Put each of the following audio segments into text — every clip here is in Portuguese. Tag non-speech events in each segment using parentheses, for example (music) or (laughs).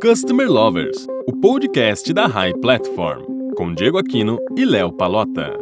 Customer Lovers, o podcast da High Platform, com Diego Aquino e Léo Palota.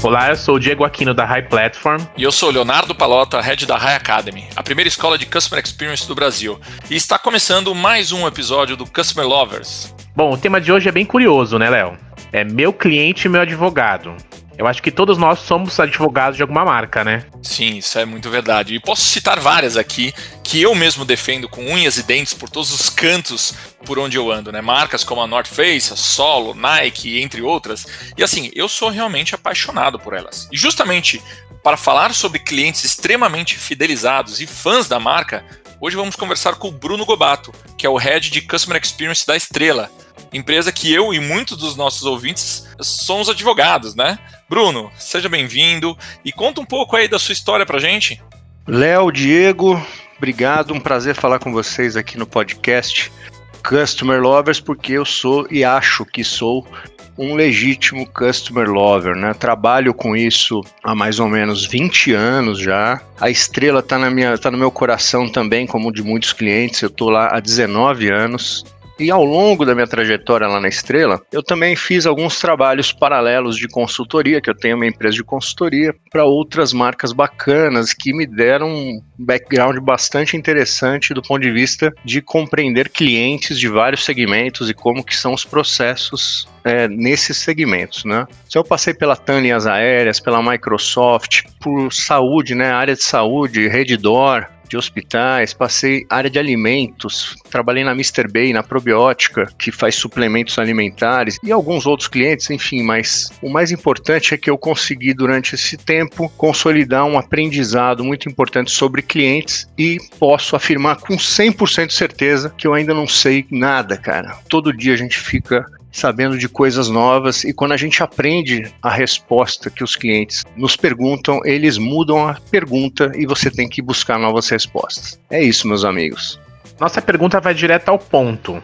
Olá, eu sou o Diego Aquino da High Platform. E eu sou o Leonardo Palota, head da High Academy, a primeira escola de Customer Experience do Brasil. E está começando mais um episódio do Customer Lovers. Bom, o tema de hoje é bem curioso, né, Léo? É meu cliente e meu advogado. Eu acho que todos nós somos advogados de alguma marca, né? Sim, isso é muito verdade. E posso citar várias aqui que eu mesmo defendo com unhas e dentes por todos os cantos por onde eu ando, né? Marcas como a North Face, a Solo, Nike, entre outras. E assim, eu sou realmente apaixonado por elas. E justamente para falar sobre clientes extremamente fidelizados e fãs da marca, hoje vamos conversar com o Bruno Gobato, que é o head de Customer Experience da Estrela, empresa que eu e muitos dos nossos ouvintes somos advogados, né? Bruno, seja bem-vindo e conta um pouco aí da sua história pra gente. Léo, Diego, obrigado, um prazer falar com vocês aqui no podcast Customer Lovers, porque eu sou e acho que sou um legítimo customer lover, né? Trabalho com isso há mais ou menos 20 anos já. A estrela tá na minha, tá no meu coração também, como de muitos clientes. Eu tô lá há 19 anos. E ao longo da minha trajetória lá na Estrela, eu também fiz alguns trabalhos paralelos de consultoria, que eu tenho uma empresa de consultoria, para outras marcas bacanas que me deram um background bastante interessante do ponto de vista de compreender clientes de vários segmentos e como que são os processos é, nesses segmentos, né? Se eu passei pela TAN Linhas Aéreas, pela Microsoft, por saúde, né, área de saúde, Redditor, de hospitais, passei área de alimentos, trabalhei na Mr. Bay, na probiótica, que faz suplementos alimentares, e alguns outros clientes, enfim, mas o mais importante é que eu consegui, durante esse tempo, consolidar um aprendizado muito importante sobre clientes e posso afirmar com 100% de certeza que eu ainda não sei nada, cara. Todo dia a gente fica sabendo de coisas novas e quando a gente aprende a resposta que os clientes nos perguntam, eles mudam a pergunta e você tem que buscar novas respostas. É isso, meus amigos. Nossa pergunta vai direto ao ponto.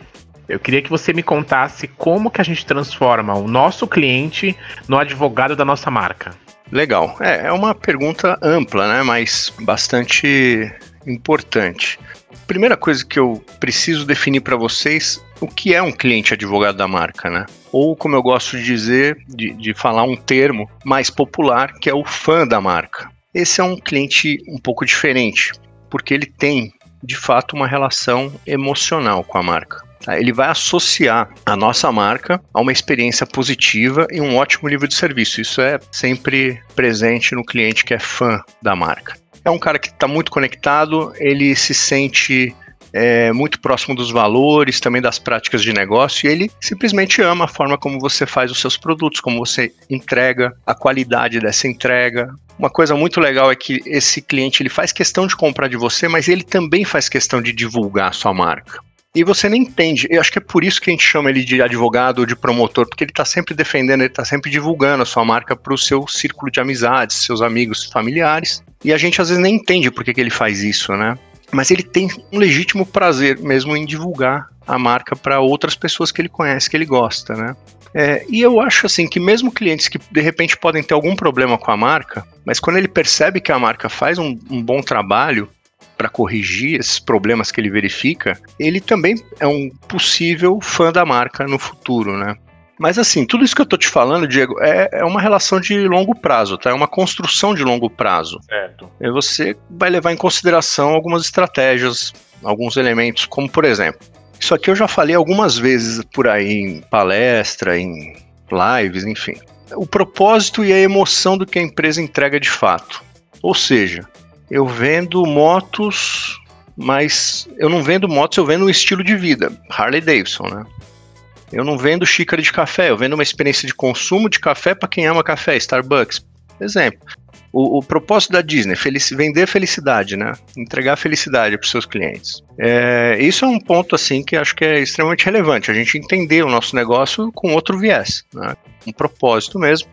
Eu queria que você me contasse como que a gente transforma o nosso cliente no advogado da nossa marca. Legal. É, é uma pergunta ampla, né? Mas bastante importante. Primeira coisa que eu preciso definir para vocês o que é um cliente advogado da marca, né? Ou como eu gosto de dizer, de, de falar um termo mais popular, que é o fã da marca. Esse é um cliente um pouco diferente, porque ele tem de fato uma relação emocional com a marca. Tá? Ele vai associar a nossa marca a uma experiência positiva e um ótimo nível de serviço. Isso é sempre presente no cliente que é fã da marca. É um cara que está muito conectado, ele se sente é, muito próximo dos valores, também das práticas de negócio, e ele simplesmente ama a forma como você faz os seus produtos, como você entrega, a qualidade dessa entrega. Uma coisa muito legal é que esse cliente ele faz questão de comprar de você, mas ele também faz questão de divulgar a sua marca. E você nem entende. Eu acho que é por isso que a gente chama ele de advogado ou de promotor, porque ele está sempre defendendo, ele está sempre divulgando a sua marca para o seu círculo de amizades, seus amigos, familiares. E a gente às vezes nem entende por que, que ele faz isso, né? Mas ele tem um legítimo prazer mesmo em divulgar a marca para outras pessoas que ele conhece, que ele gosta, né? É, e eu acho assim que mesmo clientes que de repente podem ter algum problema com a marca, mas quando ele percebe que a marca faz um, um bom trabalho, para corrigir esses problemas que ele verifica, ele também é um possível fã da marca no futuro, né? Mas assim, tudo isso que eu tô te falando, Diego, é, é uma relação de longo prazo, tá? É uma construção de longo prazo. Certo. E você vai levar em consideração algumas estratégias, alguns elementos, como por exemplo, isso aqui eu já falei algumas vezes por aí em palestra, em lives, enfim. O propósito e a emoção do que a empresa entrega de fato. Ou seja, eu vendo motos, mas eu não vendo motos, eu vendo um estilo de vida, Harley Davidson, né? Eu não vendo xícara de café, eu vendo uma experiência de consumo de café para quem ama café, Starbucks. Exemplo. O, o propósito da Disney, felici vender felicidade, né? Entregar felicidade para seus clientes. É, isso é um ponto assim que acho que é extremamente relevante. A gente entender o nosso negócio com outro viés, né? um propósito mesmo.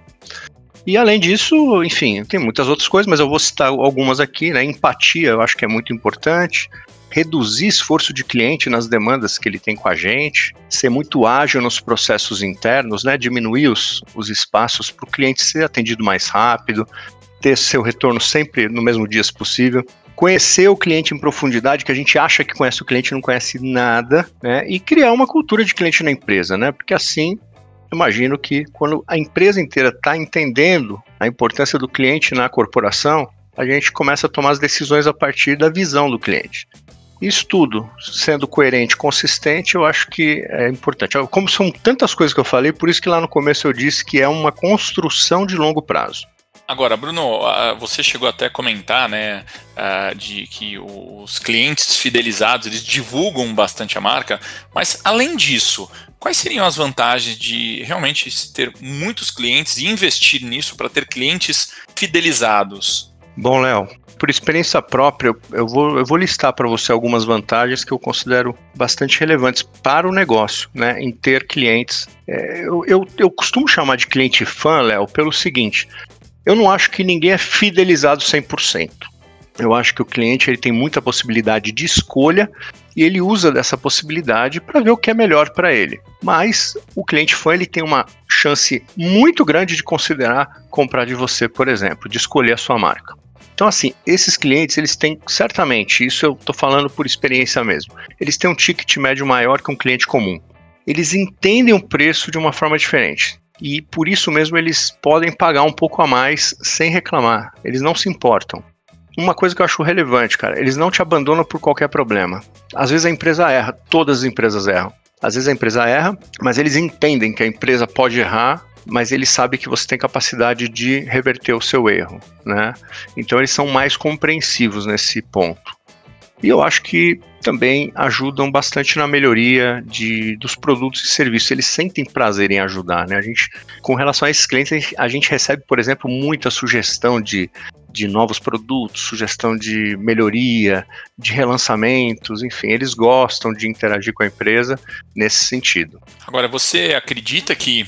E além disso, enfim, tem muitas outras coisas, mas eu vou citar algumas aqui, né? Empatia, eu acho que é muito importante. reduzir esforço de cliente nas demandas que ele tem com a gente, ser muito ágil nos processos internos, né? Diminuir os, os espaços para o cliente ser atendido mais rápido, ter seu retorno sempre no mesmo dia se possível conhecer o cliente em profundidade, que a gente acha que conhece o cliente não conhece nada, né? E criar uma cultura de cliente na empresa, né? Porque assim, imagino que quando a empresa inteira está entendendo a importância do cliente na corporação, a gente começa a tomar as decisões a partir da visão do cliente. Isso tudo, sendo coerente, consistente, eu acho que é importante. Como são tantas coisas que eu falei, por isso que lá no começo eu disse que é uma construção de longo prazo. Agora, Bruno, você chegou até a comentar, né, de que os clientes fidelizados eles divulgam bastante a marca, mas além disso, quais seriam as vantagens de realmente ter muitos clientes e investir nisso para ter clientes fidelizados? Bom, Léo, por experiência própria, eu vou, eu vou listar para você algumas vantagens que eu considero bastante relevantes para o negócio, né, em ter clientes. É, eu, eu, eu costumo chamar de cliente fã, Léo, pelo seguinte: eu não acho que ninguém é fidelizado 100%. Eu acho que o cliente ele tem muita possibilidade de escolha e ele usa dessa possibilidade para ver o que é melhor para ele. Mas o cliente fã ele tem uma chance muito grande de considerar comprar de você, por exemplo, de escolher a sua marca. Então, assim, esses clientes, eles têm, certamente, isso eu estou falando por experiência mesmo, eles têm um ticket médio maior que um cliente comum. Eles entendem o preço de uma forma diferente e por isso mesmo eles podem pagar um pouco a mais sem reclamar. Eles não se importam. Uma coisa que eu acho relevante, cara, eles não te abandonam por qualquer problema. Às vezes a empresa erra, todas as empresas erram. Às vezes a empresa erra, mas eles entendem que a empresa pode errar, mas eles sabem que você tem capacidade de reverter o seu erro, né? Então eles são mais compreensivos nesse ponto. E eu acho que também ajudam bastante na melhoria de, dos produtos e serviços. Eles sentem prazer em ajudar, né? A gente, com relação a esses clientes, a gente recebe, por exemplo, muita sugestão de, de novos produtos, sugestão de melhoria, de relançamentos, enfim, eles gostam de interagir com a empresa nesse sentido. Agora, você acredita que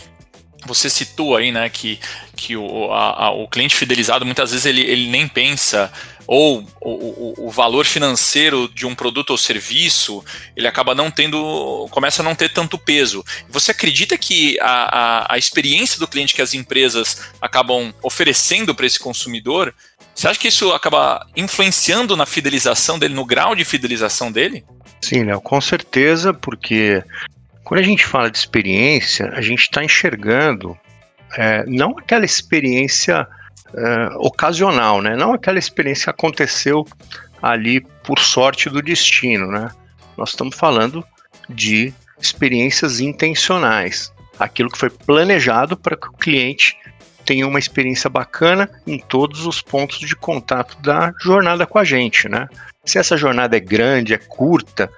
você citou aí, né, que, que o, a, a, o cliente fidelizado muitas vezes ele, ele nem pensa ou o, o, valor financeiro de um produto ou serviço, ele acaba não tendo, começa a não ter tanto peso. Você acredita que a, a, a experiência do cliente que as empresas acabam oferecendo para esse consumidor, você acha que isso acaba influenciando na fidelização dele, no grau de fidelização dele? Sim, Léo, com certeza, porque quando a gente fala de experiência, a gente está enxergando é, não aquela experiência uh, ocasional, né? Não aquela experiência que aconteceu ali por sorte do destino, né? Nós estamos falando de experiências intencionais, aquilo que foi planejado para que o cliente tenha uma experiência bacana em todos os pontos de contato da jornada com a gente, né? Se essa jornada é grande, é curta,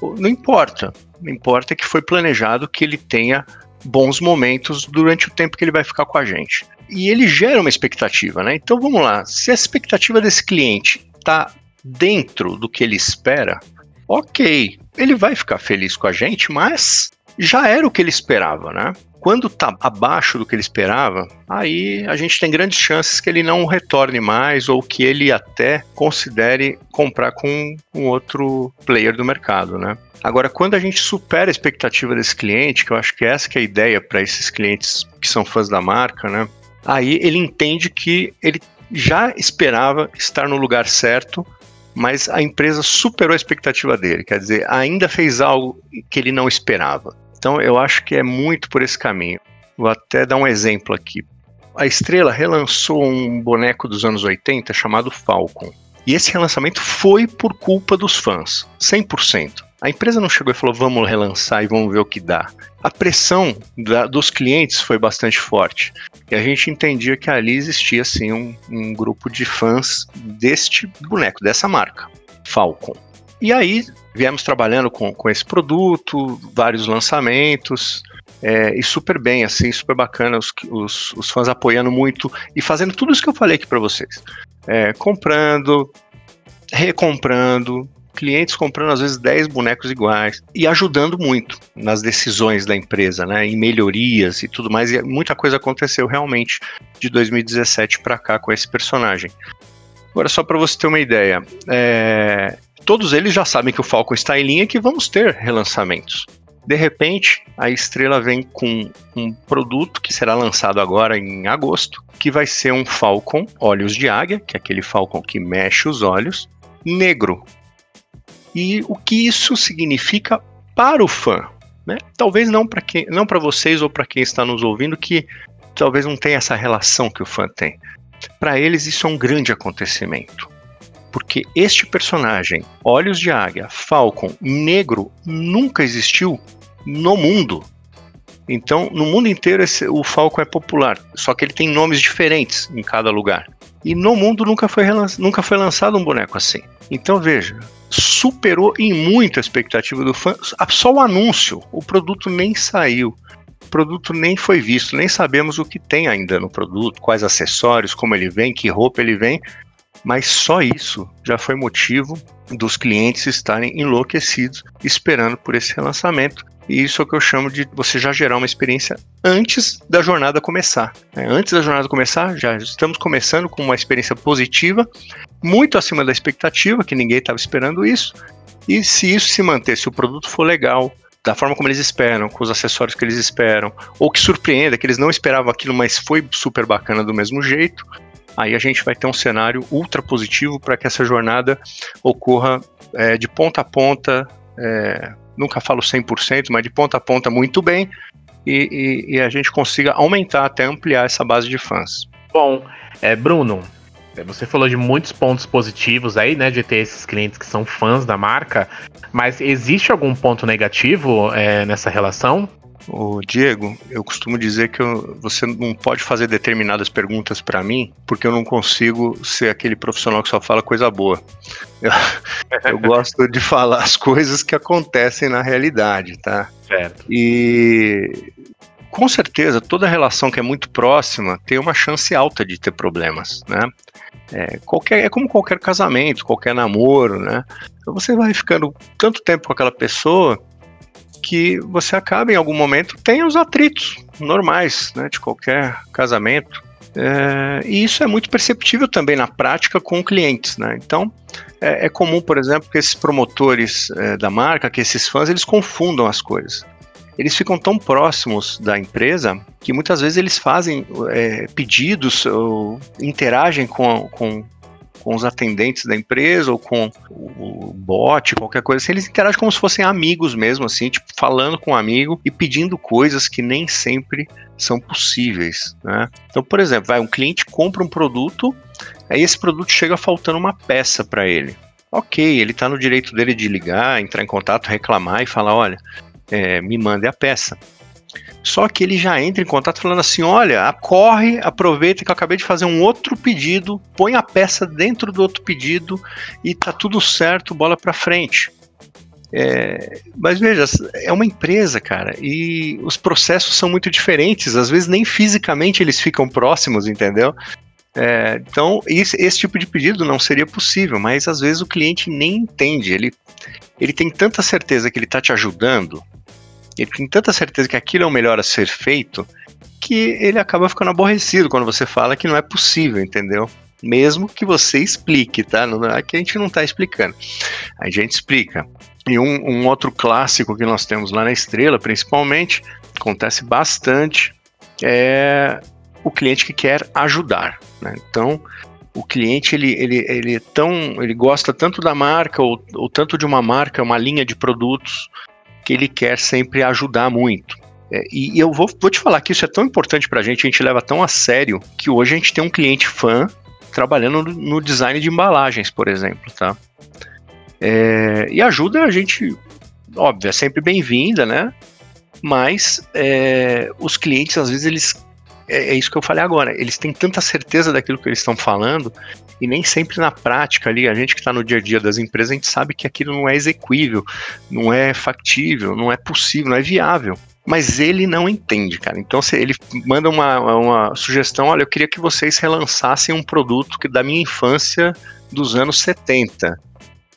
não importa. Não importa que foi planejado que ele tenha bons momentos durante o tempo que ele vai ficar com a gente e ele gera uma expectativa, né? Então vamos lá, se a expectativa desse cliente está dentro do que ele espera, ok, ele vai ficar feliz com a gente, mas já era o que ele esperava, né? Quando está abaixo do que ele esperava, aí a gente tem grandes chances que ele não retorne mais ou que ele até considere comprar com um outro player do mercado, né? Agora, quando a gente supera a expectativa desse cliente, que eu acho que essa que é a ideia para esses clientes que são fãs da marca, né? Aí ele entende que ele já esperava estar no lugar certo, mas a empresa superou a expectativa dele, quer dizer, ainda fez algo que ele não esperava. Então eu acho que é muito por esse caminho. Vou até dar um exemplo aqui. A Estrela relançou um boneco dos anos 80 chamado Falcon. E esse relançamento foi por culpa dos fãs, 100%. A empresa não chegou e falou, vamos relançar e vamos ver o que dá. A pressão da, dos clientes foi bastante forte. A gente entendia que ali existia, assim, um, um grupo de fãs deste boneco, dessa marca, Falcon. E aí viemos trabalhando com, com esse produto, vários lançamentos, é, e super bem, assim, super bacana, os, os, os, fãs apoiando muito e fazendo tudo isso que eu falei aqui para vocês. É, comprando, recomprando, clientes comprando às vezes 10 bonecos iguais e ajudando muito nas decisões da empresa, né, em melhorias e tudo mais. E muita coisa aconteceu realmente de 2017 para cá com esse personagem. Agora, só para você ter uma ideia, é, todos eles já sabem que o Falcon está em linha e que vamos ter relançamentos. De repente, a Estrela vem com um produto que será lançado agora em agosto, que vai ser um Falcon olhos de águia, que é aquele Falcon que mexe os olhos, negro. E o que isso significa para o fã? Né? Talvez não para quem, não para vocês ou para quem está nos ouvindo que talvez não tenha essa relação que o fã tem. Para eles isso é um grande acontecimento porque este personagem, Olhos de Águia, Falcon, negro, nunca existiu no mundo. Então, no mundo inteiro, esse, o Falcon é popular, só que ele tem nomes diferentes em cada lugar. E no mundo nunca foi, nunca foi lançado um boneco assim. Então, veja, superou em muito a expectativa do fã. Só o anúncio, o produto nem saiu. O produto nem foi visto, nem sabemos o que tem ainda no produto, quais acessórios, como ele vem, que roupa ele vem. Mas só isso já foi motivo dos clientes estarem enlouquecidos esperando por esse relançamento. E isso é o que eu chamo de você já gerar uma experiência antes da jornada começar. É, antes da jornada começar, já estamos começando com uma experiência positiva, muito acima da expectativa, que ninguém estava esperando isso. E se isso se manter, se o produto for legal, da forma como eles esperam, com os acessórios que eles esperam, ou que surpreenda, que eles não esperavam aquilo, mas foi super bacana do mesmo jeito, aí a gente vai ter um cenário ultra positivo para que essa jornada ocorra é, de ponta a ponta, é, nunca falo 100%, mas de ponta a ponta muito bem, e, e, e, a gente consiga aumentar, até ampliar essa base de fãs. Bom, é, Bruno, você falou de muitos pontos positivos aí, né, de ter esses clientes que são fãs da marca, mas existe algum ponto negativo é, nessa relação? O Diego, eu costumo dizer que eu, você não pode fazer determinadas perguntas para mim, porque eu não consigo ser aquele profissional que só fala coisa boa. Eu, (laughs) eu gosto de falar as coisas que acontecem na realidade, tá? Certo. E com certeza, toda relação que é muito próxima tem uma chance alta de ter problemas, né? É, qualquer, é como qualquer casamento, qualquer namoro, né? Então você vai ficando tanto tempo com aquela pessoa que você acaba em algum momento tem os atritos normais, né, de qualquer casamento. É, e isso é muito perceptível também na prática com clientes, né? Então é, é comum, por exemplo, que esses promotores é, da marca, que esses fãs, eles confundam as coisas. Eles ficam tão próximos da empresa que muitas vezes eles fazem é, pedidos ou interagem com, com com os atendentes da empresa ou com o bot, qualquer coisa assim, eles interagem como se fossem amigos mesmo, assim, tipo, falando com um amigo e pedindo coisas que nem sempre são possíveis, né? Então, por exemplo, vai um cliente compra um produto, aí esse produto chega faltando uma peça para ele. Ok, ele está no direito dele de ligar, entrar em contato, reclamar e falar, olha, é, me mande a peça. Só que ele já entra em contato falando assim: olha, corre, aproveita que eu acabei de fazer um outro pedido, põe a peça dentro do outro pedido e tá tudo certo, bola para frente. É, mas veja, é uma empresa, cara, e os processos são muito diferentes, às vezes nem fisicamente eles ficam próximos, entendeu? É, então, esse, esse, tipo de pedido não seria possível, mas às vezes o cliente nem entende, ele, ele tem tanta certeza que ele está te ajudando, ele tem tanta certeza que aquilo é o melhor a ser feito que ele acaba ficando aborrecido quando você fala que não é possível, entendeu? Mesmo que você explique, tá? Não é que a gente não está explicando. A gente explica. E um, um outro clássico que nós temos lá na Estrela, principalmente, acontece bastante, é o cliente que quer ajudar. Né? Então, o cliente ele, ele, ele, é tão, ele gosta tanto da marca ou, ou tanto de uma marca, uma linha de produtos, que ele quer sempre ajudar muito. É, e, eu vou, vou te falar que isso é tão importante para a gente, a gente leva tão a sério, que hoje a gente tem um cliente fã trabalhando no, design de embalagens, por exemplo, tá? É, e ajuda a gente, óbvio, é sempre bem-vinda, né? Mas é, os clientes, às vezes, eles. É, é, isso que eu falei agora, eles têm tanta certeza daquilo que eles estão falando e nem sempre na prática ali, a gente que está no dia a dia das empresas, a gente sabe que aquilo não é execuível, não é factível, não é possível, não é viável. Mas ele não entende, cara. Então ele manda uma, uma sugestão, olha, eu queria que vocês relançassem um produto que da minha infância dos anos 70.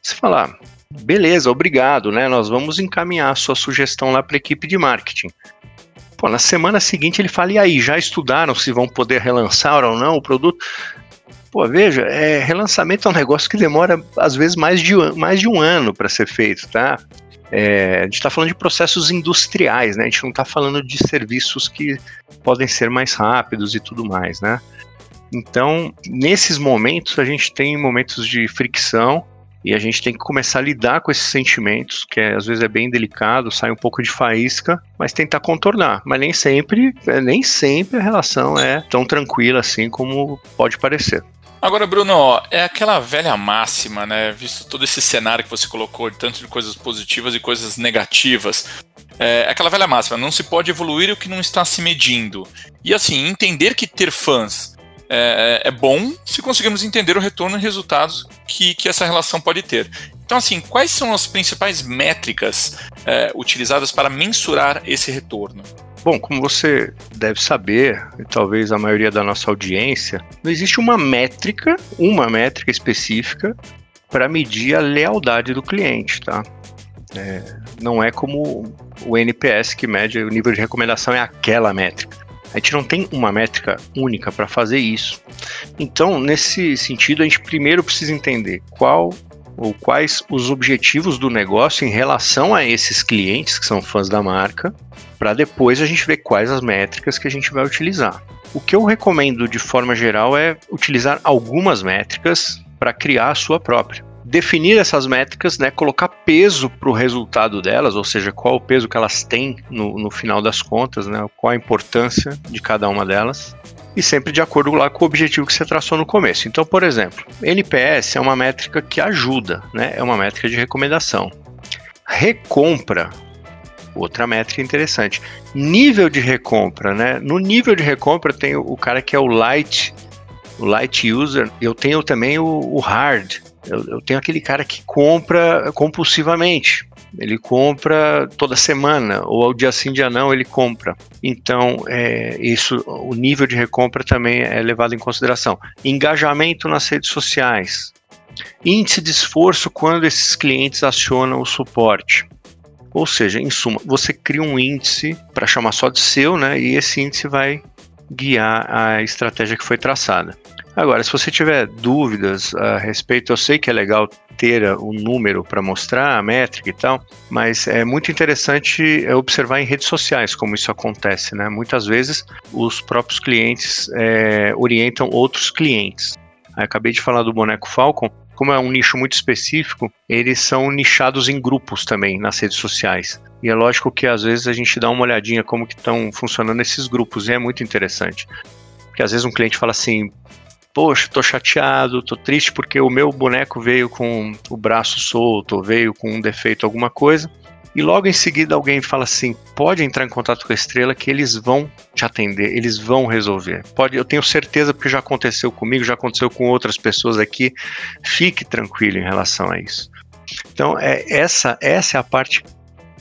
Você fala, beleza, obrigado, né? Nós vamos encaminhar a sua sugestão lá para a equipe de marketing. Pô, na semana seguinte ele fala, e aí, já estudaram se vão poder relançar ou não o produto? Pô, veja, é, relançamento é um negócio que demora, às vezes, mais de, mais de um ano para ser feito, tá? É, a gente está falando de processos industriais, né? A gente não está falando de serviços que podem ser mais rápidos e tudo mais, né? Então, nesses momentos, a gente tem momentos de fricção e a gente tem que começar a lidar com esses sentimentos, que é, às vezes é bem delicado, sai um pouco de faísca, mas tentar contornar. Mas nem sempre, é, nem sempre a relação é tão tranquila assim como pode parecer. Agora, Bruno, é aquela velha máxima, né? Visto todo esse cenário que você colocou, tanto de coisas positivas e coisas negativas. É aquela velha máxima, não se pode evoluir o que não está se medindo. E assim, entender que ter fãs é, é bom se conseguirmos entender o retorno e resultados que, que essa relação pode ter. Então, assim, quais são as principais métricas é, utilizadas para mensurar esse retorno? Bom, como você deve saber, e talvez a maioria da nossa audiência, não existe uma métrica, uma métrica específica para medir a lealdade do cliente, tá? É, não é como o NPS que mede o nível de recomendação, é aquela métrica. A gente não tem uma métrica única para fazer isso. Então, nesse sentido, a gente primeiro precisa entender qual ou quais os objetivos do negócio em relação a esses clientes que são fãs da marca, para depois a gente ver quais as métricas que a gente vai utilizar. O que eu recomendo de forma geral é utilizar algumas métricas para criar a sua própria definir essas métricas, né, colocar peso para o resultado delas, ou seja, qual o peso que elas têm no, no final das contas, né, qual a importância de cada uma delas, e sempre de acordo lá com o objetivo que você traçou no começo. Então, por exemplo, NPS é uma métrica que ajuda, né, é uma métrica de recomendação. Recompra, outra métrica interessante. Nível de recompra, né? No nível de recompra tem o cara que é o light, o light user. Eu tenho também o, o hard, eu, eu tenho aquele cara que compra compulsivamente. Ele compra toda semana, ou ao dia sim, dia não, ele compra. Então, é, isso, o nível de recompra também é levado em consideração. Engajamento nas redes sociais. Índice de esforço quando esses clientes acionam o suporte. Ou seja, em suma, você cria um índice para chamar só de seu, né? E esse índice vai guiar a estratégia que foi traçada. Agora, se você tiver dúvidas a respeito, eu sei que é legal ter o um número para mostrar a métrica e tal, mas é muito interessante é, observar em redes sociais como isso acontece, né? Muitas vezes os próprios clientes é, orientam outros clientes. Eu acabei de falar do boneco Falcon, como é um nicho muito específico, eles são nichados em grupos também nas redes sociais. E é lógico que às vezes a gente dá uma olhadinha como que estão funcionando esses grupos e é muito interessante. Porque às vezes um cliente fala assim, poxa, tô chateado, tô triste porque o meu boneco veio com o braço solto, veio com um defeito, alguma coisa. E logo em seguida alguém fala assim: pode entrar em contato com a estrela que eles vão te atender, eles vão resolver. Pode, eu tenho certeza porque já aconteceu comigo, já aconteceu com outras pessoas aqui. Fique tranquilo em relação a isso. Então, é, essa, essa é a parte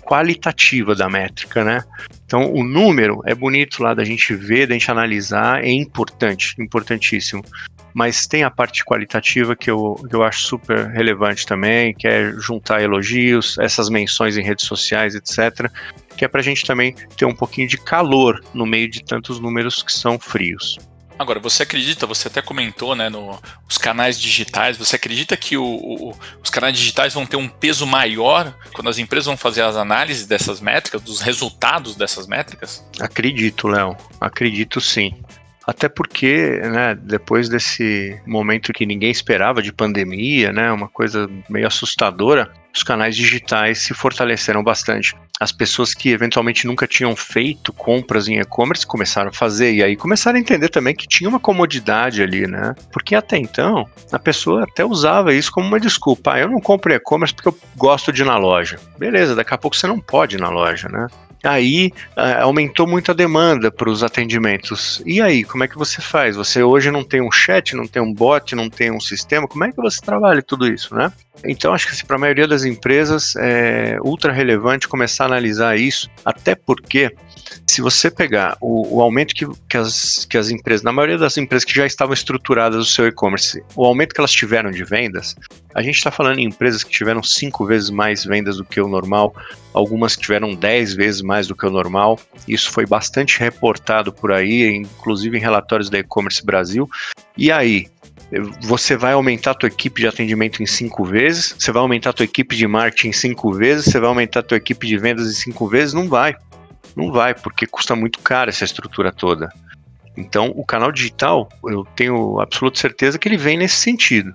qualitativa da métrica, né? Então, o número é bonito lá da gente ver, da gente analisar, é importante, importantíssimo. Mas tem a parte qualitativa que eu, que eu acho super relevante também, que é juntar elogios, essas menções em redes sociais, etc., que é para a gente também ter um pouquinho de calor no meio de tantos números que são frios. Agora, você acredita, você até comentou, né, no, canais digitais, você acredita que o, o, os canais digitais vão ter um peso maior quando as empresas vão fazer as análises dessas métricas, dos resultados dessas métricas? Acredito, Léo. Acredito sim. Até porque, né, depois desse momento que ninguém esperava de pandemia, né, uma coisa meio assustadora, os canais digitais se fortaleceram bastante. As pessoas que eventualmente nunca tinham feito compras em e-commerce começaram a fazer e aí começaram a entender também que tinha uma comodidade ali, né? Porque até então a pessoa até usava isso como uma desculpa. Ah, eu não compro e-commerce porque eu gosto de ir na loja. Beleza, daqui a pouco você não pode ir na loja, né? Aí uh, aumentou muito a demanda para os atendimentos. E aí, como é que você faz? Você hoje não tem um chat, não tem um bot, não tem um sistema. Como é que você trabalha tudo isso, né? Então, acho que assim, para a maioria das empresas é ultra relevante começar a analisar isso, até porque se você pegar o, o aumento que, que, as, que as empresas, na maioria das empresas que já estavam estruturadas no seu e-commerce, o aumento que elas tiveram de vendas, a gente está falando em empresas que tiveram cinco vezes mais vendas do que o normal, algumas tiveram dez vezes mais do que o normal. Isso foi bastante reportado por aí, inclusive em relatórios da e-commerce Brasil. E aí, você vai aumentar a tua equipe de atendimento em cinco vezes, você vai aumentar a tua equipe de marketing em cinco vezes, você vai aumentar a tua equipe de vendas em cinco vezes, não vai. Não vai, porque custa muito caro essa estrutura toda. Então, o canal digital, eu tenho absoluta certeza que ele vem nesse sentido.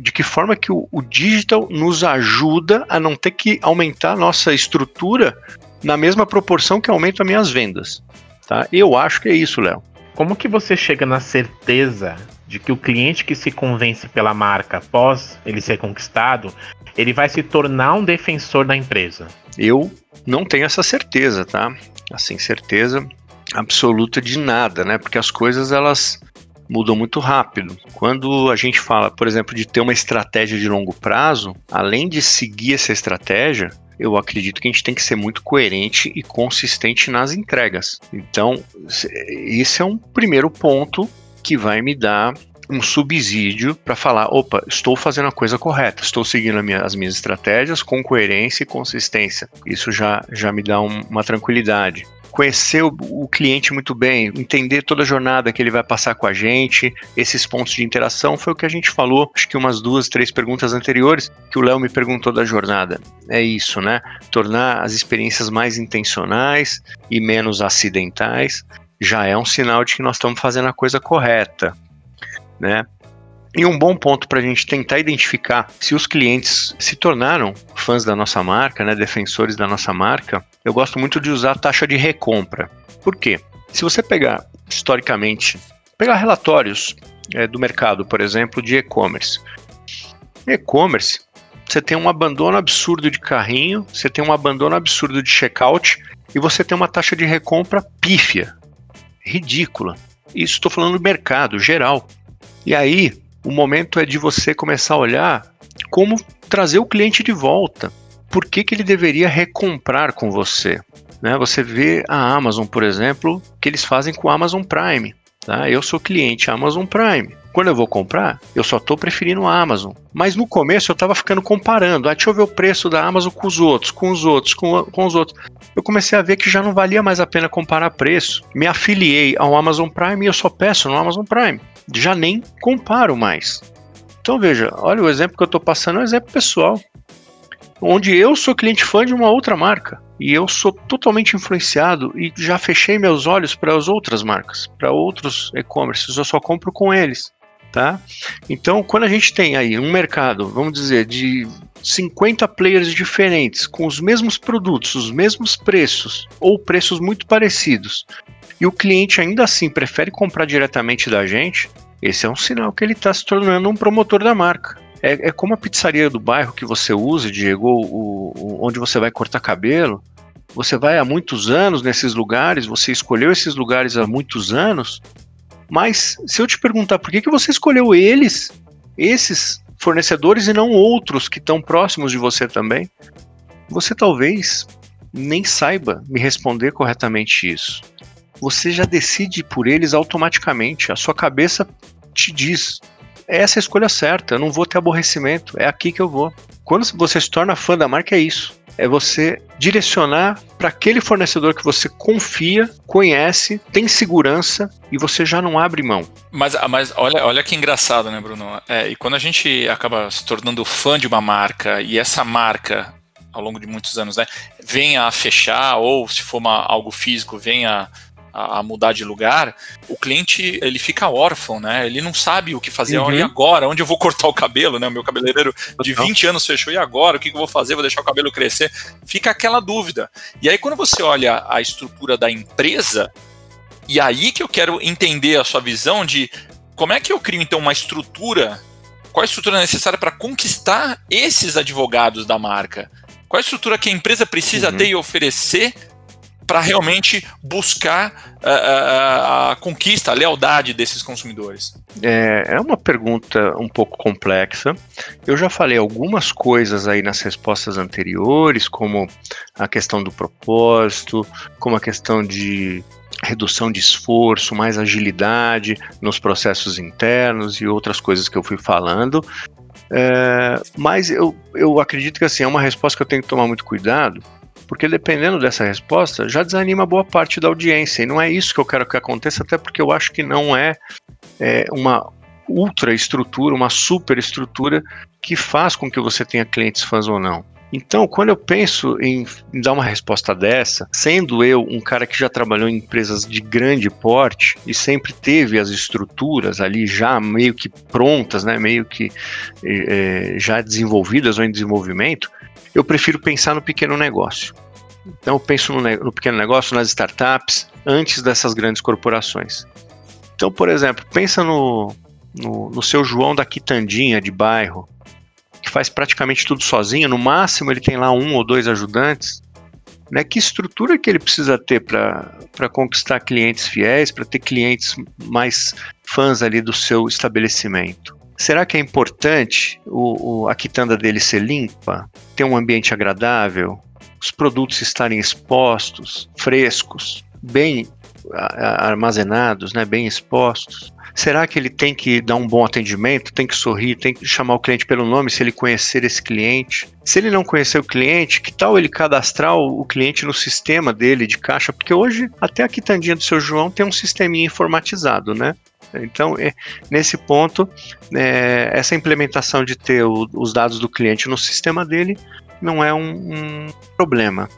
De que forma que o, o digital nos ajuda a não ter que aumentar a nossa estrutura na mesma proporção que aumenta as minhas vendas. Tá? Eu acho que é isso, Léo. Como que você chega na certeza de que o cliente que se convence pela marca após ele ser conquistado, ele vai se tornar um defensor da empresa? Eu não tenho essa certeza, tá? Assim, certeza absoluta de nada, né? Porque as coisas elas mudam muito rápido. Quando a gente fala, por exemplo, de ter uma estratégia de longo prazo, além de seguir essa estratégia, eu acredito que a gente tem que ser muito coerente e consistente nas entregas. Então, esse é um primeiro ponto que vai me dar um subsídio para falar: opa, estou fazendo a coisa correta, estou seguindo minha, as minhas estratégias com coerência e consistência. Isso já, já me dá um, uma tranquilidade conhecer o, o, cliente muito bem, entender toda a jornada que ele vai passar com a gente, esses pontos de interação, foi o que a gente falou, acho que umas duas, três perguntas anteriores, que o Léo me perguntou da jornada. É isso, né? Tornar as experiências mais intencionais e menos acidentais já é um sinal de que nós estamos fazendo a coisa correta, né? E um bom ponto para a gente tentar identificar se os clientes se tornaram fãs da nossa marca, né, defensores da nossa marca, eu gosto muito de usar a taxa de recompra. Por quê? Se você pegar historicamente, pegar relatórios é, do mercado, por exemplo, de e-commerce. E-commerce, você tem um abandono absurdo de carrinho, você tem um abandono absurdo de checkout e você tem uma taxa de recompra pífia, ridícula. Isso estou falando do mercado geral. E aí, o momento é de você começar a olhar como trazer o cliente de volta. Por que, que ele deveria recomprar com você? Né? Você vê a Amazon, por exemplo, que eles fazem com o Amazon Prime. Tá? Eu sou cliente Amazon Prime. Quando eu vou comprar, eu só estou preferindo a Amazon. Mas no começo eu estava ficando comparando. Ah, deixa eu ver o preço da Amazon com os outros, com os outros, com, com os outros. Eu comecei a ver que já não valia mais a pena comparar preço. Me afiliei ao Amazon Prime e eu só peço no Amazon Prime. Já nem comparo mais. Então veja, olha o exemplo que eu estou passando é um exemplo pessoal. Onde eu sou cliente fã de uma outra marca e eu sou totalmente influenciado e já fechei meus olhos para as outras marcas, para outros e-commerces, eu só compro com eles, tá? Então, quando a gente tem aí um mercado, vamos dizer, de 50 players diferentes, com os mesmos produtos, os mesmos preços, ou preços muito parecidos, e o cliente ainda assim prefere comprar diretamente da gente, esse é um sinal que ele está se tornando um promotor da marca. É, é, como a pizzaria do bairro que você usa, Diego, o, o, onde você vai cortar cabelo. Você vai há muitos anos nesses lugares, você escolheu esses lugares há muitos anos, mas se eu te perguntar por que, que você escolheu eles, esses fornecedores e não outros que estão próximos de você também, você talvez nem saiba me responder corretamente isso. Você já decide por eles automaticamente. A sua cabeça te diz: essa é a escolha certa, eu não vou ter aborrecimento, é aqui que eu vou. Quando você se torna fã da marca, é isso. É você direcionar para aquele fornecedor que você confia, conhece, tem segurança e você já não abre mão. Mas, mas olha, olha que engraçado, né, Bruno? É, e quando a gente acaba se tornando fã de uma marca e essa marca ao longo de muitos anos, né, venha a fechar ou se for uma, algo físico, venha a, mudar de lugar, o cliente ele fica órfão, né? Ele não sabe o que fazer uhum. e agora, onde eu vou cortar o cabelo, né? O meu cabeleireiro de 20 anos fechou e agora, o que eu vou fazer? Vou deixar o cabelo crescer? Fica aquela dúvida. E aí quando você olha a estrutura da empresa, e aí que eu quero entender a sua visão de como é que eu crio então uma estrutura, qual a estrutura necessária para conquistar esses advogados da marca? Qual a estrutura que a empresa precisa uhum. ter e oferecer para realmente buscar a, a, a, conquista, a lealdade desses consumidores? É, é uma pergunta um pouco complexa. Eu já falei algumas coisas aí nas respostas anteriores, como a questão do propósito, como a questão de redução de esforço, mais agilidade nos processos internos e outras coisas que eu fui falando. É, mas eu, eu acredito que assim, é uma resposta que eu tenho que tomar muito cuidado, porque dependendo dessa resposta, já desanima boa parte da audiência. E não é isso que eu quero que aconteça, até porque eu acho que não é, é uma ultra estrutura, uma super estrutura que faz com que você tenha clientes fãs ou não. Então, quando eu penso em, em, dar uma resposta dessa, sendo eu um cara que já trabalhou em empresas de grande porte e sempre teve as estruturas ali já meio que prontas, né, meio que é, já desenvolvidas ou em desenvolvimento, eu prefiro pensar no pequeno negócio. Então, eu penso no, no pequeno negócio, nas startups, antes dessas grandes corporações. Então, por exemplo, pensa no, no, no seu João da Quitandinha de bairro, que faz praticamente tudo sozinho, no máximo ele tem lá um ou dois ajudantes. Né? Que estrutura que ele precisa ter para conquistar clientes fiéis, para ter clientes mais fãs ali do seu estabelecimento? Será que é importante o, o, a quitanda dele ser limpa, ter um ambiente agradável, os produtos estarem expostos, frescos, bem armazenados, né, bem expostos? Será que ele tem que dar um bom atendimento, tem que sorrir, tem que chamar o cliente pelo nome se ele conhecer esse cliente? Se ele não conhecer o cliente, que tal ele cadastrar o cliente no sistema dele de caixa? Porque hoje até a quitandinha do seu João tem um sisteminha informatizado, né? Então, é, nesse ponto, é, essa implementação de ter o, os dados do cliente no sistema dele não é um, um problema.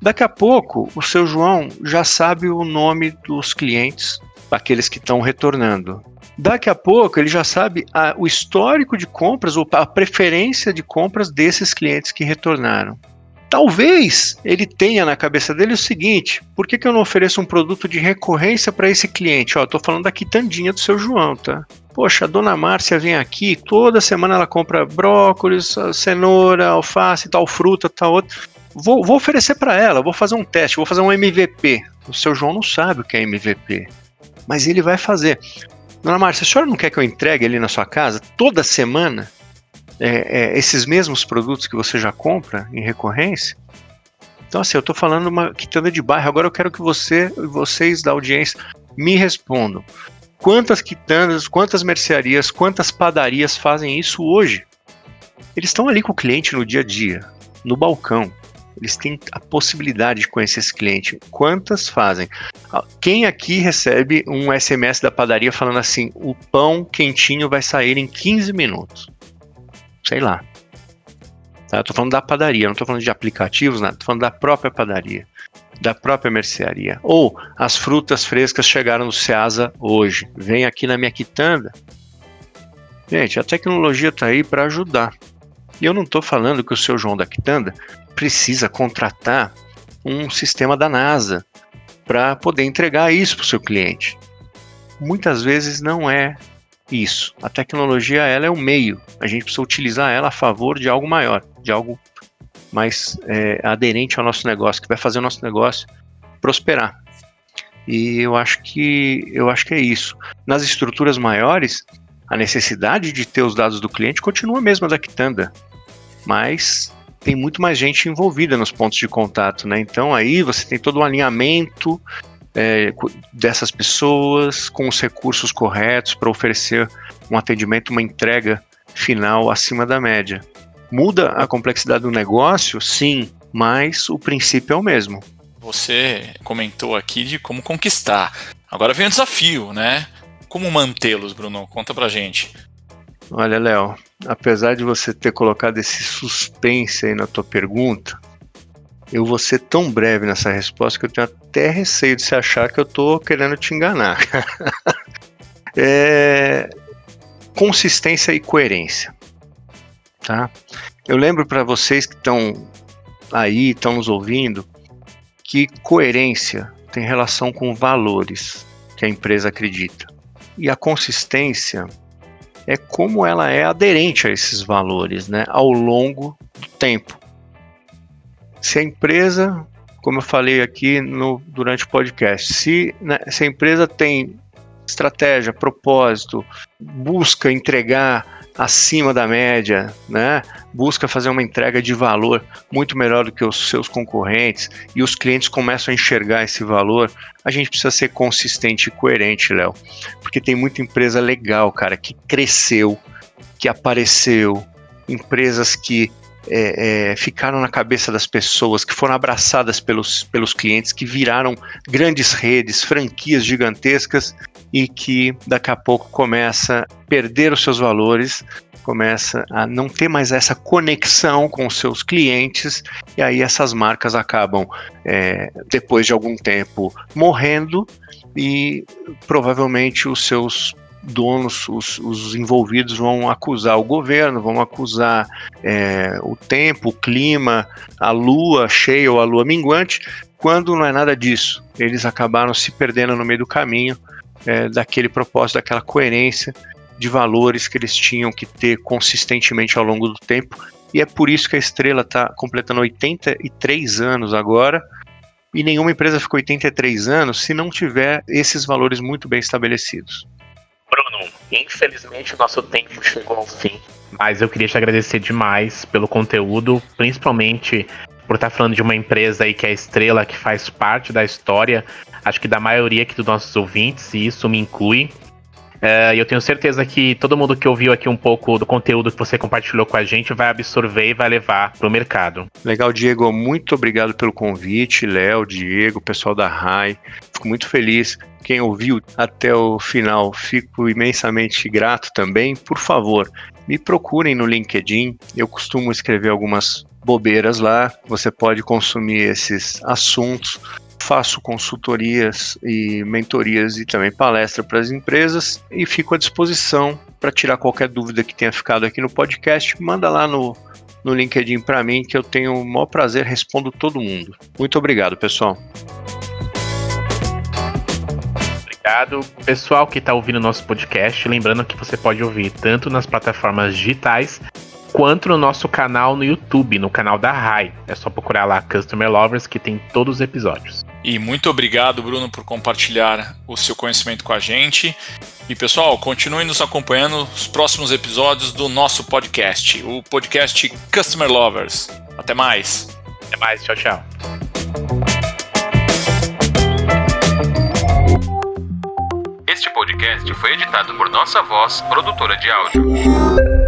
Daqui a pouco, o seu João já sabe o nome dos clientes aqueles que estão retornando. Daqui a pouco ele já sabe a, o histórico de compras ou a preferência de compras desses clientes que retornaram. Talvez ele tenha na cabeça dele o seguinte: por que, que eu não ofereço um produto de recorrência para esse cliente? Ó, tô falando da quitandinha do seu João, tá? Poxa, a dona Márcia vem aqui, toda semana ela compra brócolis, cenoura, alface, tal fruta, tal outra. Vou, vou oferecer para ela, vou fazer um teste, vou fazer um MVP. O seu João não sabe o que é MVP mas ele vai fazer. Dona Márcia, a senhora não quer que eu entregue ali na sua casa toda semana é, é, esses mesmos produtos que você já compra em recorrência? Então, assim, eu estou falando uma quitanda de bairro. Agora eu quero que você, vocês da audiência, me respondam. Quantas quitandas, quantas mercearias, quantas padarias fazem isso hoje? Eles estão ali com o cliente no dia a dia, no balcão. Eles têm a possibilidade de conhecer esse cliente. Quantas fazem? Ah, quem aqui recebe um SMS da padaria falando assim: o pão quentinho vai sair em 15 minutos? Sei lá. Tá? Eu tô falando da padaria, não tô falando de aplicativos, nada. Tô falando da própria padaria, da própria mercearia. Ou as frutas frescas chegaram no Ceasa hoje. Vem aqui na minha quitanda. Gente, a tecnologia está aí para ajudar. E eu não estou falando que o seu João da Quitanda precisa contratar um sistema da NASA para poder entregar isso para o seu cliente. Muitas vezes não é isso. A tecnologia ela é um meio. A gente precisa utilizar ela a favor de algo maior, de algo mais é, aderente ao nosso negócio, que vai fazer o nosso negócio prosperar. E eu acho que eu acho que é isso. Nas estruturas maiores, a necessidade de ter os dados do cliente continua a mesma da Kitanda, mas tem muito mais gente envolvida nos pontos de contato, né? Então aí você tem todo um alinhamento é, dessas pessoas com os recursos corretos para oferecer um atendimento, uma entrega final acima da média. Muda a complexidade do negócio, sim, mas o princípio é o mesmo. Você comentou aqui de como conquistar. Agora vem o desafio, né? Como mantê-los, Bruno? Conta pra gente. Olha, Léo, apesar de você ter colocado esse suspense aí na tua pergunta, eu vou ser tão breve nessa resposta que eu tenho até receio de se achar que eu tô querendo te enganar. (laughs) é... Consistência e coerência. Tá? Eu lembro para vocês que estão aí, estão nos ouvindo, que coerência tem relação com valores que a empresa acredita. E a consistência é como ela é aderente a esses valores né, ao longo do tempo. Se a empresa, como eu falei aqui no, durante o podcast, se, né, se a empresa tem estratégia, propósito, busca entregar acima da média, né? busca fazer uma entrega de valor muito melhor do que os seus concorrentes e os clientes começam a enxergar esse valor, a gente precisa ser consistente e coerente, Léo. Porque tem muita empresa legal, cara, que cresceu, que apareceu, empresas que é, é, ficaram na cabeça das pessoas, que foram abraçadas pelos, pelos clientes, que viraram grandes redes, franquias gigantescas e que daqui a pouco começa a perder os seus valores, começa a não ter mais essa conexão com os seus clientes, e aí essas marcas acabam, é, depois de algum tempo, morrendo e provavelmente os seus donos, os, os, envolvidos vão acusar o governo, vão acusar é, o tempo, o clima, a lua cheia ou a lua minguante, quando não é nada disso. Eles acabaram se perdendo no meio do caminho é, daquele propósito, daquela coerência de valores que eles tinham que ter consistentemente ao longo do tempo. E é por isso que a estrela está completando 83 anos agora. E nenhuma empresa ficou 83 anos se não tiver esses valores muito bem estabelecidos. Infelizmente o nosso tempo chegou ao fim, mas eu queria te agradecer demais pelo conteúdo, principalmente por estar falando de uma empresa aí que é Estrela, que faz parte da história, acho que da maioria aqui dos nossos ouvintes, e isso me inclui. Uh, eu tenho certeza que todo mundo que ouviu aqui um pouco do conteúdo que você compartilhou com a gente vai absorver e vai levar para o mercado. Legal, Diego. Muito obrigado pelo convite, Léo, Diego, pessoal da RAI. Fico muito feliz. Quem ouviu até o final, fico imensamente grato também. Por favor, me procurem no LinkedIn. Eu costumo escrever algumas bobeiras lá. Você pode consumir esses assuntos faço consultorias e mentorias e também palestra para as empresas e fico à disposição para tirar qualquer dúvida que tenha ficado aqui no podcast. Manda lá no, no LinkedIn para mim que eu tenho o maior prazer, respondo todo mundo. Muito obrigado, pessoal. Obrigado, pessoal que está ouvindo nosso podcast. Lembrando que você pode ouvir tanto nas plataformas digitais quanto no nosso canal no YouTube, no canal da RAI. É só procurar lá Customer Lovers que tem todos os episódios. E muito obrigado, Bruno, por compartilhar o seu conhecimento com a gente. E pessoal, continue nos acompanhando nos próximos episódios do nosso podcast, o podcast Customer Lovers. Até mais. Até mais, tchau, tchau. Este podcast foi editado por Nossa Voz, produtora de áudio.